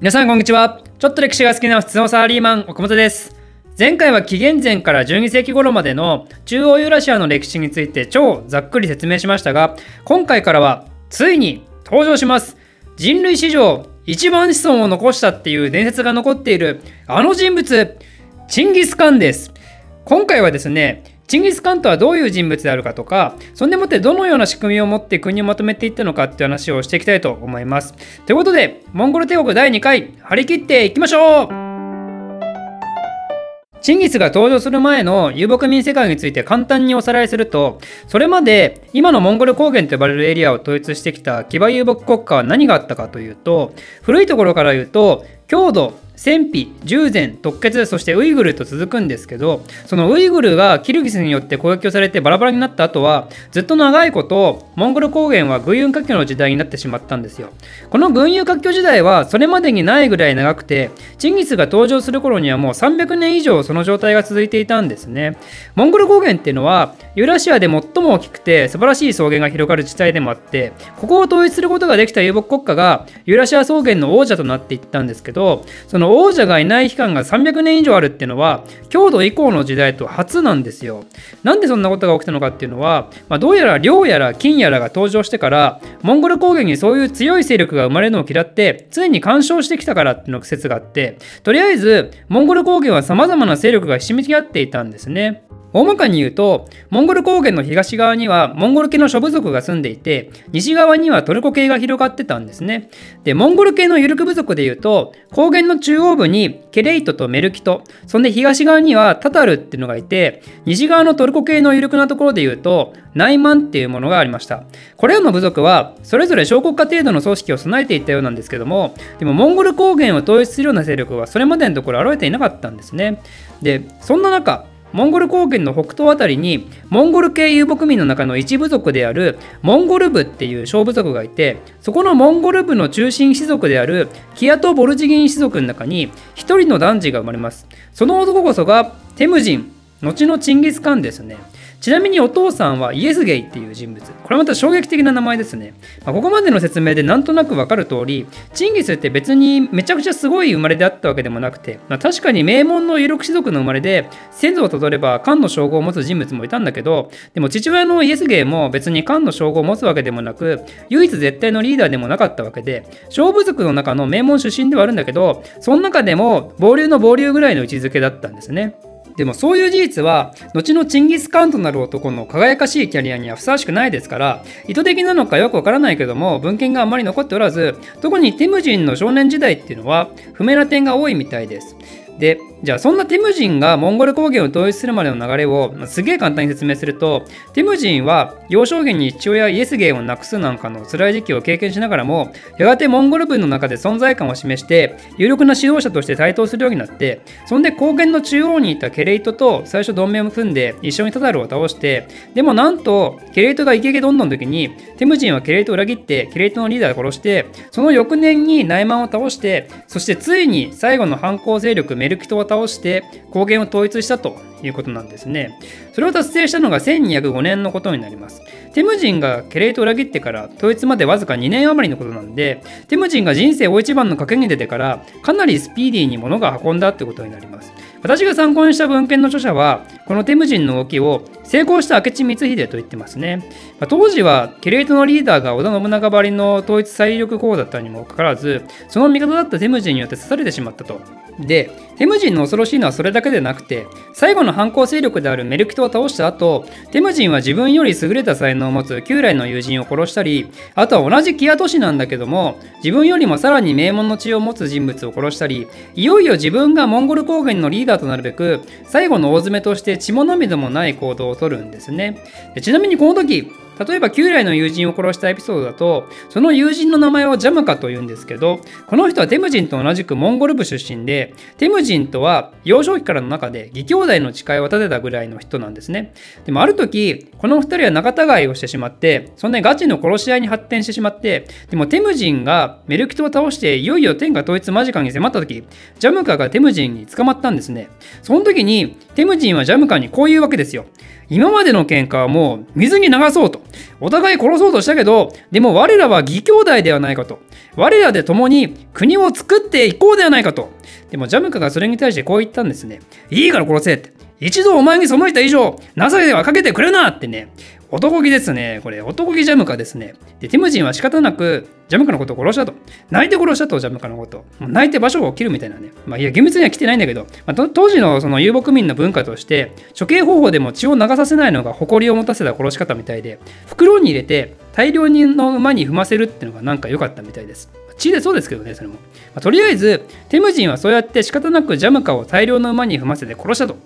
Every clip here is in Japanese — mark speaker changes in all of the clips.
Speaker 1: 皆さんこんにちは。ちょっと歴史が好きな普通のサラリーマン、岡本です。前回は紀元前から12世紀頃までの中央ユーラシアの歴史について超ざっくり説明しましたが、今回からはついに登場します。人類史上一番子孫を残したっていう伝説が残っているあの人物、チンギス・カンです。今回はですね、チンギス・カンとはどういう人物であるかとか、そんでもってどのような仕組みを持って国をまとめていったのかっていう話をしていきたいと思います。ということで、モンゴル帝国第2回、張り切っていきましょうチンギスが登場する前の遊牧民世界について簡単におさらいすると、それまで今のモンゴル高原と呼ばれるエリアを統一してきた騎馬遊牧国家は何があったかというと、古いところから言うと、郷土、戦費、従前、特決、そしてウイグルと続くんですけど、そのウイグルがキルギスによって攻撃をされてバラバラになった後は、ずっと長いこと、モンゴル高原は軍友割拠の時代になってしまったんですよ。この軍友割拠時代はそれまでにないぐらい長くて、チンギスが登場する頃にはもう300年以上その状態が続いていたんですね。モンゴル高原っていうのは、ユーラシアで最も大きくて素晴らしい草原が広がる地帯でもあって、ここを統一することができた遊牧国家がユーラシア草原の王者となっていったんですけど、その王者がいない期間が300年以上あるっていうのは郷土以降の時代と初なんですよ。なんでそんなことが起きたのかっていうのは、まあ、どうやら領やら金やらが登場してからモンゴル高原にそういう強い勢力が生まれるのを嫌って常に干渉してきたからっていうの説があってとりあえずモンゴル高原はさまざまな勢力がひしめき合っていたんですね。大まかに言うと、モンゴル高原の東側にはモンゴル系の諸部族が住んでいて、西側にはトルコ系が広がってたんですね。で、モンゴル系のユルク部族で言うと、高原の中央部にケレイトとメルキト、そんで東側にはタタルっていうのがいて、西側のトルコ系のユルクなところで言うと、ナイマンっていうものがありました。これらの部族は、それぞれ小国家程度の組織を備えていたようなんですけども、でもモンゴル高原を統一するような勢力はそれまでのところ現れていなかったんですね。で、そんな中、モンゴル高原の北東あたりにモンゴル系遊牧民の中の一部族であるモンゴル部っていう小部族がいてそこのモンゴル部の中心氏族であるキアト・ボルジギン氏族の中に一人の男児が生まれます。その男こそがテムジン後のチンギス・カンですね。ちなみにお父さんはイエスゲイっていう人物。これまた衝撃的な名前ですね。まあ、ここまでの説明でなんとなくわかる通り、チンギスって別にめちゃくちゃすごい生まれであったわけでもなくて、まあ、確かに名門の有力士族の生まれで、先祖をたどれば漢の称号を持つ人物もいたんだけど、でも父親のイエスゲイも別に漢の称号を持つわけでもなく、唯一絶対のリーダーでもなかったわけで、勝負族の中の名門出身ではあるんだけど、その中でも暴流の暴流ぐらいの位置づけだったんですね。でもそういう事実は後のチンギス・カンとなる男の輝かしいキャリアにはふさわしくないですから意図的なのかよくわからないけども文献があまり残っておらず特にティムジンの少年時代っていうのは不明な点が多いみたいです。でじゃあそんなティムジンがモンゴル高原を統一するまでの流れをすげえ簡単に説明するとティムジンは幼少期に父親イエスゲーをなくすなんかの辛い時期を経験しながらもやがてモンゴル軍の中で存在感を示して有力な指導者として台頭するようになってそんで高原の中央にいたケレイトと最初同盟を組んで一緒にタタルを倒してでもなんとケレイトがイケイケどんどんの時にティムジンはケレイトを裏切ってケレイトのリーダーを殺してその翌年にナイマンを倒してそしてついに最後の反抗勢力メルキトを倒して高原を統一したということなんですね。それを達成したのが1205年のことになります。テムジンがケレイトを裏切ってから統一までわずか2年余りのことなんで、テムジンが人生大一番の賭けに出てからかなりスピーディーに物が運んだってことになります。私が参考にした文献の著者は、このテムジンの動きを成功した明智光秀と言ってますね。まあ、当時はケレイトのリーダーが織田信長ばりの統一最力候補だったにもかかわらず、その味方だったテムジンによって刺されてしまったと。で、テムジンの恐ろしいのはそれだけでなくて、最後の反抗勢力であるメルキトを倒した後、テムジンは自分より優れた才能を持つ旧来の友人を殺したり、あとは同じキア都市なんだけども、自分よりもさらに名門の血を持つ人物を殺したり、いよいよ自分がモンゴル高原のリーダーとなるべく、最後の大詰めとして血も涙もない行動をとるんですね。でちなみにこの時、例えば旧来の友人を殺したエピソードだとその友人の名前をジャムカと言うんですけどこの人はテムジンと同じくモンゴル部出身でテムジンとは幼少期からの中で義兄弟の誓いを立てたぐらいの人なんですね。でもある時この2人は仲違いをしてしまってそんなガチの殺し合いに発展してしまってでもテムジンがメルキトを倒していよいよ天下統一間近に迫った時ジャムカがテムジンに捕まったんですね。その時にテムジンはジャムカにこういうわけですよ。今までの喧嘩はもう水に流そうと。お互い殺そうとしたけど、でも我らは義兄弟ではないかと。我らで共に国を作っていこうではないかと。でもジャムカがそれに対してこう言ったんですね。いいから殺せって。一度お前に背いた以上、情けはかけてくれなってね。男気ですね。これ、男気ジャムカですね。で、ティムジンは仕方なく、ジャムカのことを殺したと。泣いて殺したと、ジャムカのこと。泣いて場所を切るみたいなね。まあ、いや、厳密には来てないんだけど、まあ、当時のその遊牧民の文化として、処刑方法でも血を流させないのが誇りを持たせた殺し方みたいで、袋に入れて大量の馬に踏ませるっていうのがなんか良かったみたいです。血でそうですけどね、それも。まあ、とりあえず、テムジンはそうやって仕方なくジャムカを大量の馬に踏ませて殺したと。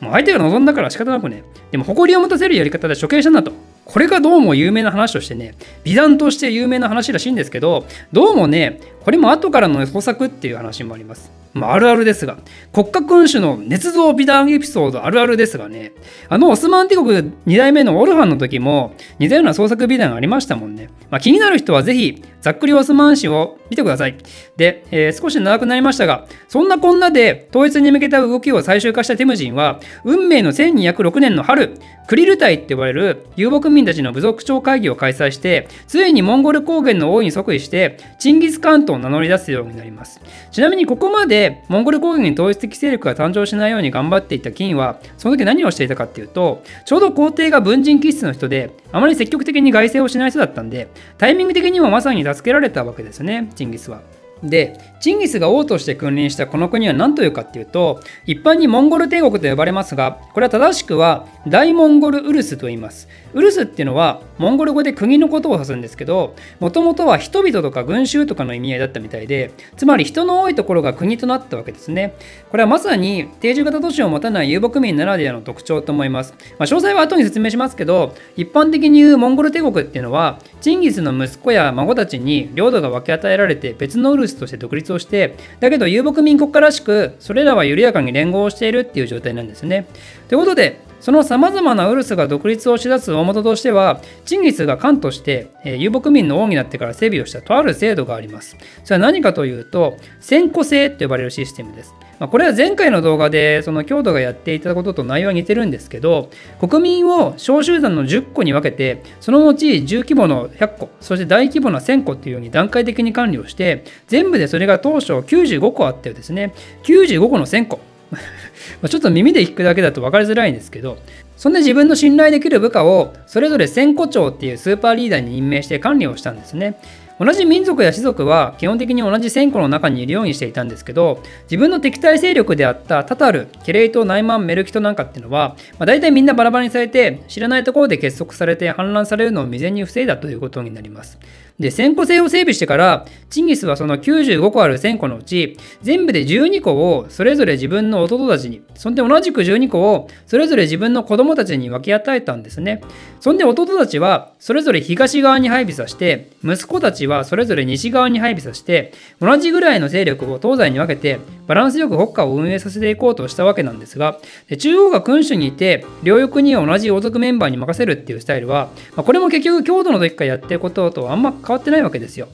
Speaker 1: もう相手が望んだから仕方なくね。でも誇りを持たせるやり方で処刑したんだと。これがどうも有名な話としてね、美談として有名な話らしいんですけど、どうもね、これも後からの創作っていう話もあります。まあ、るあるですが、国家君主の捏造美談エピソードあるあるですがね、あのオスマン帝国2代目のオルハンの時も似たような創作美談がありましたもんね。まあ、気になる人はぜひ、ざっくりオスマン史を見てください。で、えー、少し長くなりましたが、そんなこんなで統一に向けた動きを最終化したテムジンは、運命の1206年の春、クリル隊って呼ばれる遊牧民たちの部族長会議を開催して、ついにモンゴル高原の王に即位して、チンギス・カントを名乗り出すようになります。ちなみにここまでモンゴル高原に統一的勢力が誕生しないように頑張っていた金は、その時何をしていたかっていうと、ちょうど皇帝が文人気質の人で、あまり積極的に外政をしない人だったんで、タイミング的にもまさに助けられたわけですね、チンギスは。で、チンギスが王として君臨したこの国は何というかっていうと、一般にモンゴル帝国と呼ばれますが、これは正しくは大モンゴルウルスと言います。ウルスっていうのはモンゴル語で国のことを指すんですけど、もともとは人々とか群衆とかの意味合いだったみたいで、つまり人の多いところが国となったわけですね。これはまさに定住型都市を持たない遊牧民ならではの特徴と思います。まあ、詳細は後に説明しますけど、一般的に言うモンゴル帝国っていうのは、チンギスの息子や孫たちに領土が分け与えられて別のウルスとして独立をして、だけど遊牧民国家らしく、それらは緩やかに連合しているっていう状態なんですね。ということで、そのさまざまなウルスが独立をしだす大元としては、チンギスが官として、えー、遊牧民の王になってから整備をしたとある制度があります。それは何かというと、先古制と呼ばれるシステムです。まあ、これは前回の動画でその郷土がやっていたことと内容は似てるんですけど国民を小集団の10個に分けてその後中規模の100個そして大規模な1000個っていうように段階的に管理をして全部でそれが当初95個あってですね95個の1000個 ちょっと耳で聞くだけだと分かりづらいんですけど、そんで自分の信頼できる部下をそれぞれ1000個長っていうスーパーリーダーに任命して管理をしたんですね。同じ民族や士族は基本的に同じ戦個の中にいるようにしていたんですけど自分の敵対勢力であったタタルケレイトナイマンメルキトなんかっていうのは、まあ、大体みんなバラバラにされて知らないところで結束されて反乱されるのを未然に防いだということになりますで1000個制を整備してからチンギスはその95個ある1000個のうち全部で12個をそれぞれ自分の弟たちにそんで同じく12個をそれぞれ自分の子供たちに分け与えたんですね。そんで弟たちはそれぞれ東側に配備させて息子たちはそれぞれ西側に配備させて同じぐらいの勢力を東西に分けてバランスよく国家を運営させていこうとしたわけなんですが中央が君主にいて両翼に同じ王族メンバーに任せるっていうスタイルは、まあ、これも結局郷土の時からやってることとあんま変わってないわけですよ。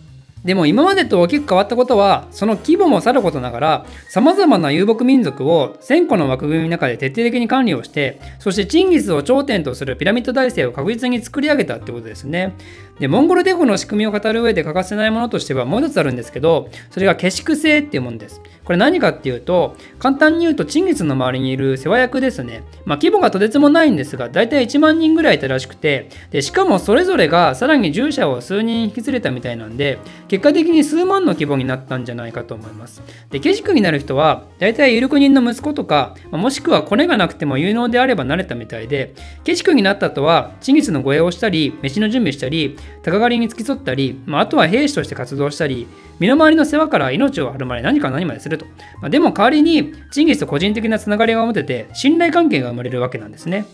Speaker 1: でも今までと大きく変わったことはその規模もさることながらさまざまな遊牧民族を1000個の枠組みの中で徹底的に管理をしてそしてチンギスを頂点とするピラミッド体制を確実に作り上げたってことですね。でモンゴル帝国の仕組みを語る上で欠かせないものとしてはもう一つあるんですけどそれが下宿制っていうものです。これ何かっていうと簡単に言うとチンギスの周りにいる世話役ですね。まあ、規模がとてつもないんですが大体1万人ぐらいいたらしくてでしかもそれぞれがさらに従者を数人引き連れたみたいなんで結果的に数万の規模になったんじゃないかと思います。で下宿になる人は大体有力人の息子とかもしくはコネがなくても有能であれば慣れたみたいで下宿になった後はチンギスの護衛をしたり飯の準備したり鷹狩りに付き添ったり、まあ、あとは兵士として活動したり、身の回りの世話から命を張るまで何か何まですると。まあ、でも代わりに、チンギスと個人的なつながりが持てて、信頼関係が生まれるわけなんですね。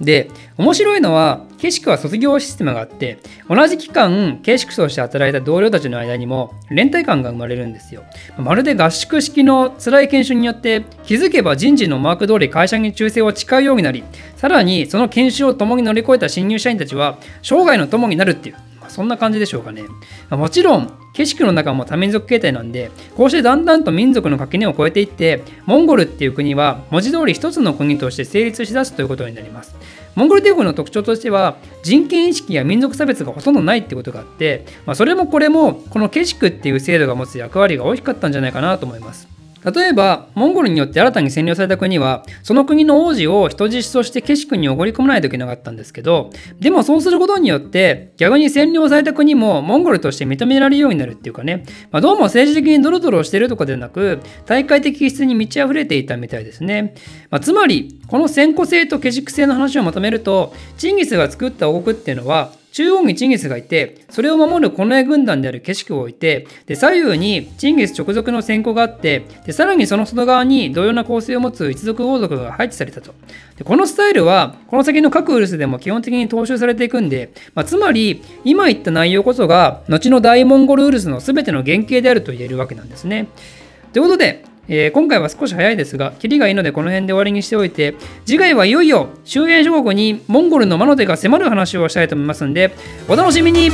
Speaker 1: で、面白いのは、ケシクは卒業システムがあって、同じ期間、ケシクとして働いた同僚たちの間にも連帯感が生まれるんですよ。まるで合宿式の辛い研修によって、気づけば人事のマーク通り会社に忠誠を誓うようになり、さらにその研修を共に乗り越えた新入社員たちは、生涯の友になるっていう、そんな感じでしょうかね。もちろん、景色の中も多民族形態なんで、こうしてだんだんと民族の垣根を越えていって、モンゴルっていう国は文字通り一つの国として成立しだすということになります。モンゴル帝国の特徴としては人権意識や民族差別がほとんどないってことがあって、まあ、それもこれもこのケシクっていう制度が持つ役割が大きかったんじゃないかなと思います。例えば、モンゴルによって新たに占領された国は、その国の王子を人質としてケシクにおごり込まないといけなかったんですけど、でもそうすることによって、逆に占領された国もモンゴルとして認められるようになるっていうかね、まあ、どうも政治的にドロドロしてるとかではなく、大会的質に満ち溢れていたみたいですね。まあ、つまり、この先古制とケシク制の話をまとめると、チンギスが作った王国っていうのは、中央にチンギスがいて、それを守る近衛軍団である景色を置いて、で左右にチンギス直属の戦庫があって、でさらにその外側に同様な構成を持つ一族王族が配置されたと。でこのスタイルは、この先の各ウルスでも基本的に踏襲されていくんで、まあ、つまり、今言った内容こそが、後の大モンゴルウルスの全ての原型であると言えるわけなんですね。ということで、えー、今回は少し早いですが、キリがいいのでこの辺で終わりにしておいて、次回はいよいよ終焉諸国にモンゴルの魔の手が迫る話をしたいと思いますんで、お楽しみに!